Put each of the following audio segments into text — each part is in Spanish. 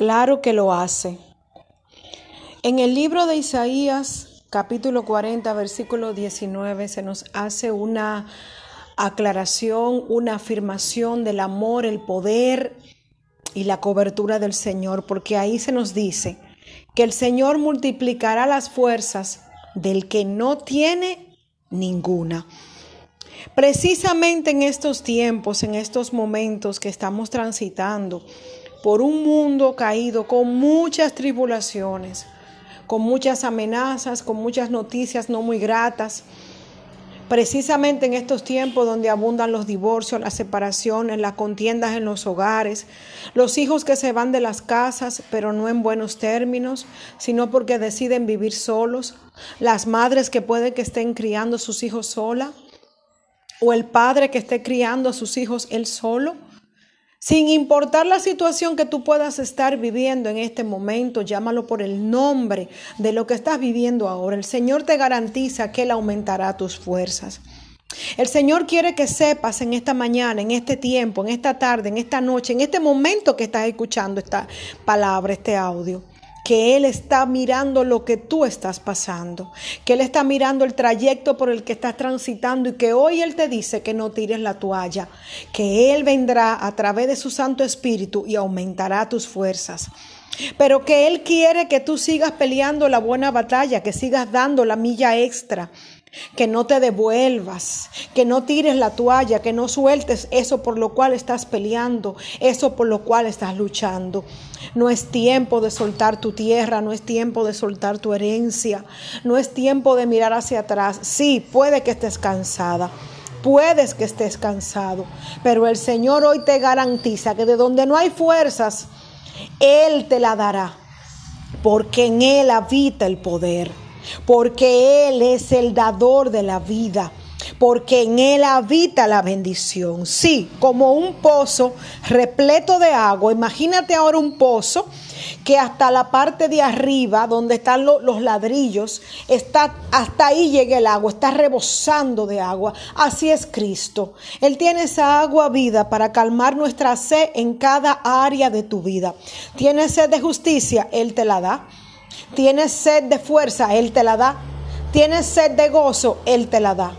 Claro que lo hace. En el libro de Isaías, capítulo 40, versículo 19, se nos hace una aclaración, una afirmación del amor, el poder y la cobertura del Señor, porque ahí se nos dice que el Señor multiplicará las fuerzas del que no tiene ninguna. Precisamente en estos tiempos, en estos momentos que estamos transitando, por un mundo caído con muchas tribulaciones, con muchas amenazas, con muchas noticias no muy gratas. Precisamente en estos tiempos donde abundan los divorcios, las separaciones, las contiendas en los hogares, los hijos que se van de las casas, pero no en buenos términos, sino porque deciden vivir solos, las madres que pueden que estén criando sus hijos sola, o el padre que esté criando a sus hijos él solo. Sin importar la situación que tú puedas estar viviendo en este momento, llámalo por el nombre de lo que estás viviendo ahora. El Señor te garantiza que Él aumentará tus fuerzas. El Señor quiere que sepas en esta mañana, en este tiempo, en esta tarde, en esta noche, en este momento que estás escuchando esta palabra, este audio, que Él está mirando lo que tú estás pasando, que Él está mirando el trayecto por el que estás transitando y que hoy Él te dice que no tires la toalla, que Él vendrá a través de su Santo Espíritu y aumentará tus fuerzas. Pero que Él quiere que tú sigas peleando la buena batalla, que sigas dando la milla extra, que no te devuelvas, que no tires la toalla, que no sueltes eso por lo cual estás peleando, eso por lo cual estás luchando. No es tiempo de soltar tu tierra, no es tiempo de soltar tu herencia, no es tiempo de mirar hacia atrás. Sí, puede que estés cansada. Puedes que estés cansado, pero el Señor hoy te garantiza que de donde no hay fuerzas, Él te la dará, porque en Él habita el poder porque Él es el dador de la vida, porque en Él habita la bendición. Sí, como un pozo repleto de agua. Imagínate ahora un pozo que hasta la parte de arriba, donde están los ladrillos, está hasta ahí llega el agua, está rebosando de agua. Así es Cristo. Él tiene esa agua vida para calmar nuestra sed en cada área de tu vida. ¿Tienes sed de justicia? Él te la da. Tienes sed de fuerza, Él te la da. Tienes sed de gozo, Él te la da.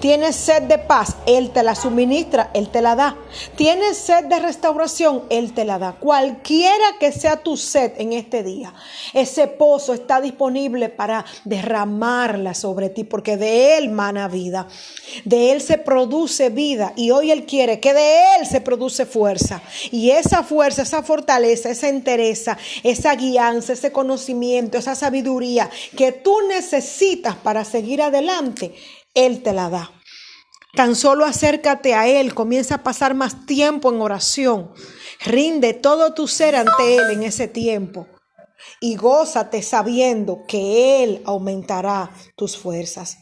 Tienes sed de paz, Él te la suministra, Él te la da. Tienes sed de restauración, Él te la da. Cualquiera que sea tu sed en este día, ese pozo está disponible para derramarla sobre ti, porque de Él mana vida. De Él se produce vida y hoy Él quiere que de Él se produce fuerza. Y esa fuerza, esa fortaleza, esa entereza, esa guianza, ese conocimiento, esa sabiduría que tú necesitas para seguir adelante, él te la da. Tan solo acércate a Él, comienza a pasar más tiempo en oración. Rinde todo tu ser ante Él en ese tiempo y gózate sabiendo que Él aumentará tus fuerzas.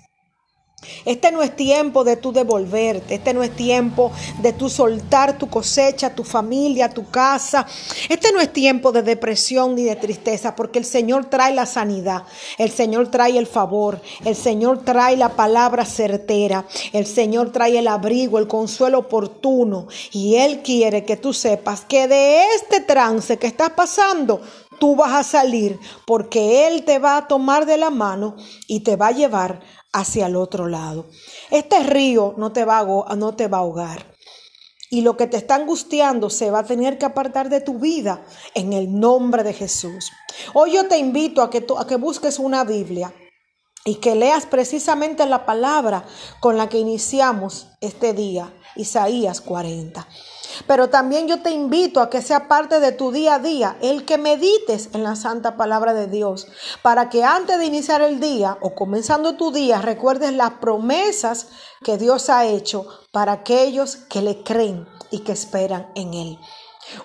Este no es tiempo de tú devolverte, este no es tiempo de tú soltar tu cosecha, tu familia, tu casa. Este no es tiempo de depresión ni de tristeza, porque el Señor trae la sanidad, el Señor trae el favor, el Señor trae la palabra certera, el Señor trae el abrigo, el consuelo oportuno. Y Él quiere que tú sepas que de este trance que estás pasando, tú vas a salir, porque Él te va a tomar de la mano y te va a llevar hacia el otro lado. Este río no te va a, no te va a ahogar. Y lo que te está angustiando se va a tener que apartar de tu vida en el nombre de Jesús. Hoy yo te invito a que, a que busques una Biblia y que leas precisamente la palabra con la que iniciamos este día, Isaías 40. Pero también yo te invito a que sea parte de tu día a día el que medites en la santa palabra de Dios, para que antes de iniciar el día o comenzando tu día recuerdes las promesas que Dios ha hecho para aquellos que le creen y que esperan en Él.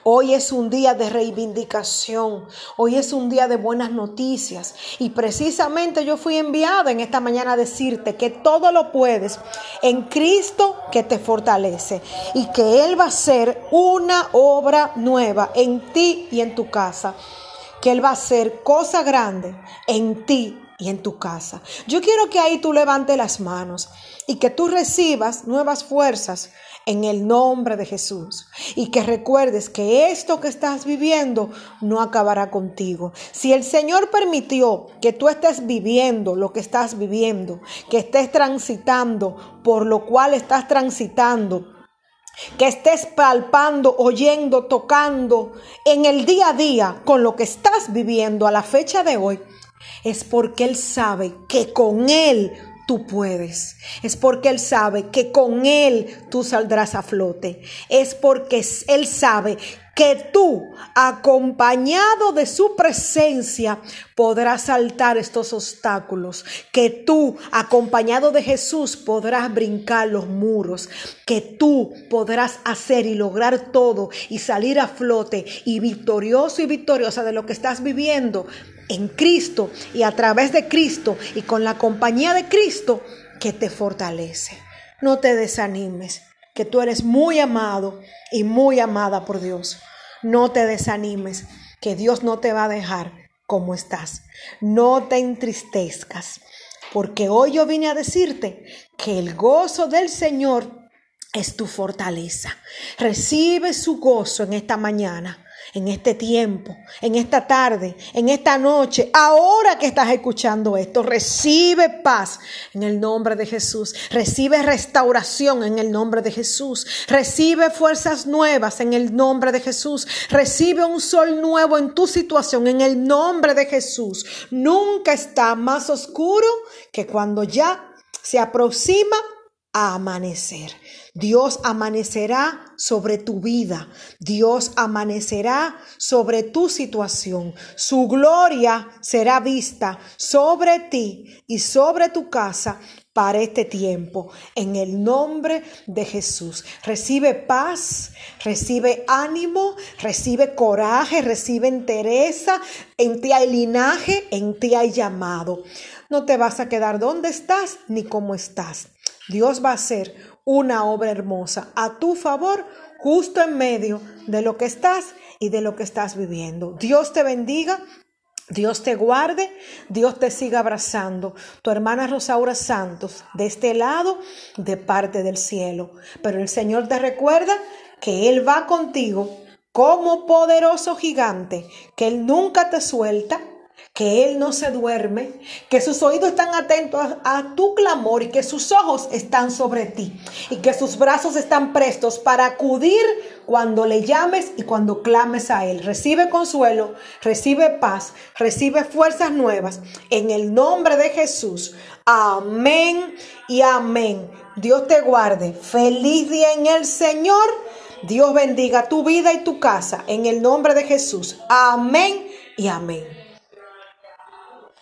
Hoy es un día de reivindicación, hoy es un día de buenas noticias. Y precisamente yo fui enviada en esta mañana a decirte que todo lo puedes en Cristo que te fortalece y que Él va a hacer una obra nueva en ti y en tu casa, que Él va a hacer cosa grande en ti y en tu casa. Yo quiero que ahí tú levantes las manos y que tú recibas nuevas fuerzas en el nombre de Jesús. Y que recuerdes que esto que estás viviendo no acabará contigo. Si el Señor permitió que tú estés viviendo lo que estás viviendo, que estés transitando por lo cual estás transitando, que estés palpando, oyendo, tocando en el día a día con lo que estás viviendo a la fecha de hoy, es porque Él sabe que con Él tú puedes. Es porque Él sabe que con Él tú saldrás a flote. Es porque Él sabe que tú, acompañado de su presencia, podrás saltar estos obstáculos, que tú, acompañado de Jesús, podrás brincar los muros, que tú podrás hacer y lograr todo y salir a flote y victorioso y victoriosa de lo que estás viviendo en Cristo y a través de Cristo y con la compañía de Cristo que te fortalece. No te desanimes, que tú eres muy amado y muy amada por Dios. No te desanimes, que Dios no te va a dejar como estás. No te entristezcas, porque hoy yo vine a decirte que el gozo del Señor es tu fortaleza. Recibe su gozo en esta mañana en este tiempo, en esta tarde, en esta noche, ahora que estás escuchando esto, recibe paz en el nombre de Jesús, recibe restauración en el nombre de Jesús, recibe fuerzas nuevas en el nombre de Jesús, recibe un sol nuevo en tu situación en el nombre de Jesús. Nunca está más oscuro que cuando ya se aproxima a amanecer. Dios amanecerá sobre tu vida. Dios amanecerá sobre tu situación. Su gloria será vista sobre ti y sobre tu casa para este tiempo. En el nombre de Jesús. Recibe paz, recibe ánimo, recibe coraje, recibe entereza. En ti hay linaje, en ti hay llamado. No te vas a quedar donde estás ni cómo estás. Dios va a hacer una obra hermosa a tu favor justo en medio de lo que estás y de lo que estás viviendo. Dios te bendiga. Dios te guarde, Dios te siga abrazando. Tu hermana Rosaura Santos, de este lado, de parte del cielo. Pero el Señor te recuerda que Él va contigo como poderoso gigante, que Él nunca te suelta, que Él no se duerme, que sus oídos están atentos a, tu clamor y que sus ojos están sobre ti y que sus brazos están prestos para acudir cuando le llames y cuando clames a Él. Recibe consuelo, recibe paz, recibe fuerzas nuevas en el nombre de Jesús. Amén y amén. Dios te guarde. Feliz día en el Señor. Dios bendiga tu vida y tu casa en el nombre de Jesús. Amén y amén.